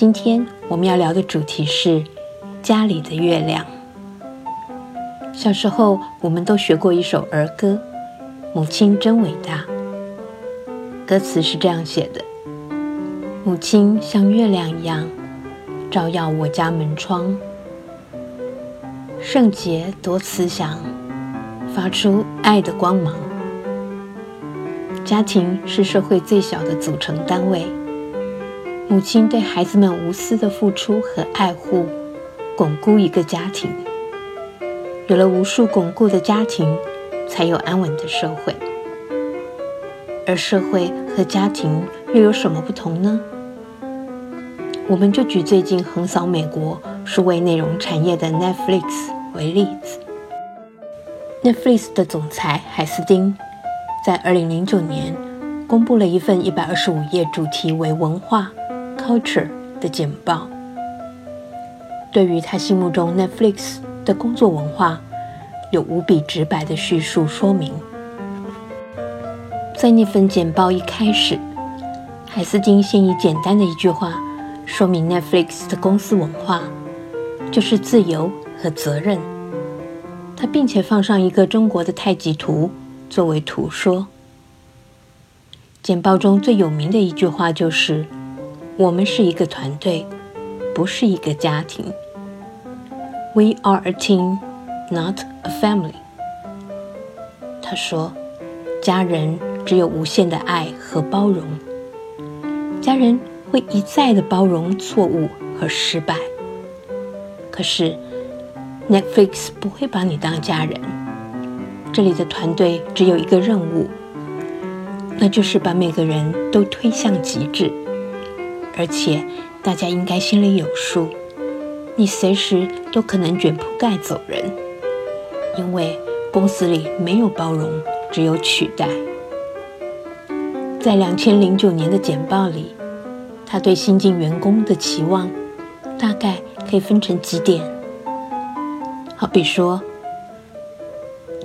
今天我们要聊的主题是家里的月亮。小时候，我们都学过一首儿歌，《母亲真伟大》。歌词是这样写的：母亲像月亮一样，照耀我家门窗。圣洁多慈祥，发出爱的光芒。家庭是社会最小的组成单位。母亲对孩子们无私的付出和爱护，巩固一个家庭。有了无数巩固的家庭，才有安稳的社会。而社会和家庭又有什么不同呢？我们就举最近横扫美国数位内容产业的 Netflix 为例子。Netflix 的总裁海斯汀。在二零零九年，公布了一份一百二十五页、主题为“文化 （culture）” 的简报。对于他心目中 Netflix 的工作文化，有无比直白的叙述说明。在那份简报一开始，海斯汀先以简单的一句话说明 Netflix 的公司文化，就是自由和责任。他并且放上一个中国的太极图。作为图说，简报中最有名的一句话就是：“我们是一个团队，不是一个家庭。”We are a team, not a family。他说：“家人只有无限的爱和包容，家人会一再的包容错误和失败。可是，Netflix 不会把你当家人。”这里的团队只有一个任务，那就是把每个人都推向极致。而且大家应该心里有数，你随时都可能卷铺盖走人，因为公司里没有包容，只有取代。在两千零九年的简报里，他对新进员工的期望大概可以分成几点，好比说。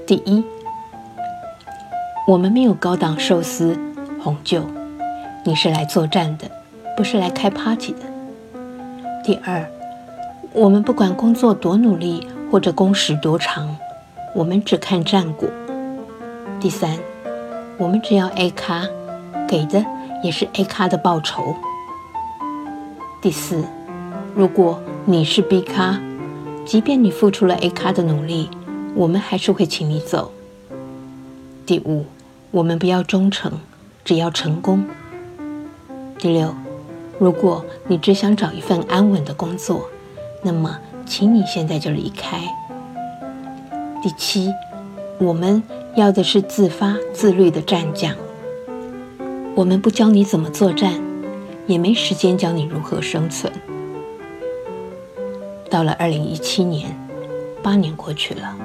第一，我们没有高档寿司、红酒，你是来作战的，不是来开 party 的。第二，我们不管工作多努力或者工时多长，我们只看战果。第三，我们只要 A 咖，给的也是 A 咖的报酬。第四，如果你是 B 咖，即便你付出了 A 咖的努力。我们还是会请你走。第五，我们不要忠诚，只要成功。第六，如果你只想找一份安稳的工作，那么请你现在就离开。第七，我们要的是自发自律的战将。我们不教你怎么作战，也没时间教你如何生存。到了二零一七年，八年过去了。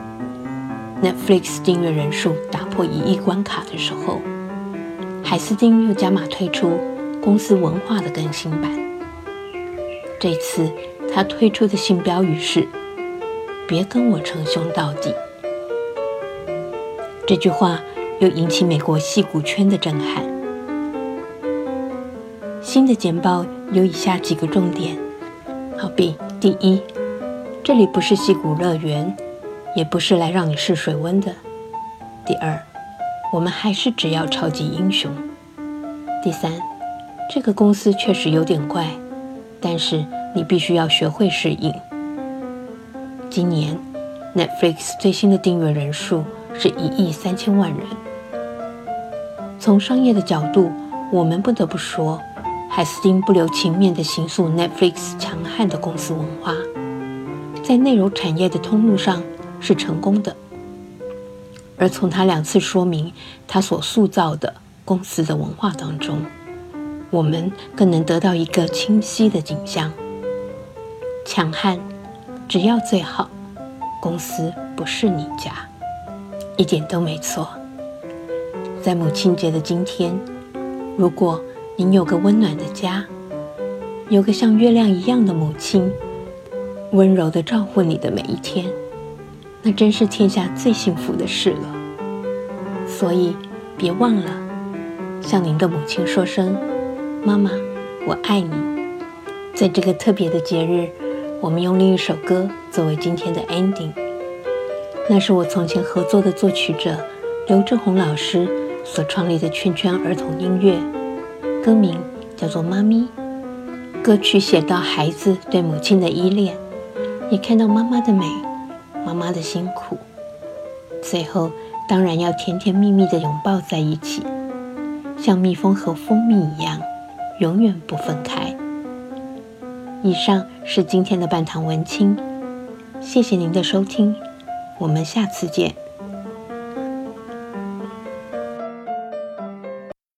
Netflix 订阅人数打破一亿关卡的时候，海斯汀又加码推出公司文化的更新版。这次他推出的新标语是“别跟我称兄道弟”。这句话又引起美国戏骨圈的震撼。新的简报有以下几个重点：好比第一，这里不是戏骨乐园。也不是来让你试水温的。第二，我们还是只要超级英雄。第三，这个公司确实有点怪，但是你必须要学会适应。今年 Netflix 最新的订阅人数是一亿三千万人。从商业的角度，我们不得不说，海斯汀不留情面地形塑 Netflix 强悍的公司文化，在内容产业的通路上。是成功的，而从他两次说明他所塑造的公司的文化当中，我们更能得到一个清晰的景象。强悍，只要最好。公司不是你家，一点都没错。在母亲节的今天，如果您有个温暖的家，有个像月亮一样的母亲，温柔的照顾你的每一天，那真是天下最幸福的事了。所以，别忘了向您的母亲说声“妈妈，我爱你”。在这个特别的节日。我们用另一首歌作为今天的 ending，那是我从前合作的作曲者刘志宏老师所创立的圈圈儿童音乐，歌名叫做《妈咪》。歌曲写到孩子对母亲的依恋，也看到妈妈的美，妈妈的辛苦，最后当然要甜甜蜜蜜的拥抱在一起，像蜜蜂和蜂蜜一样，永远不分开。以上是今天的半堂文青，谢谢您的收听，我们下次见。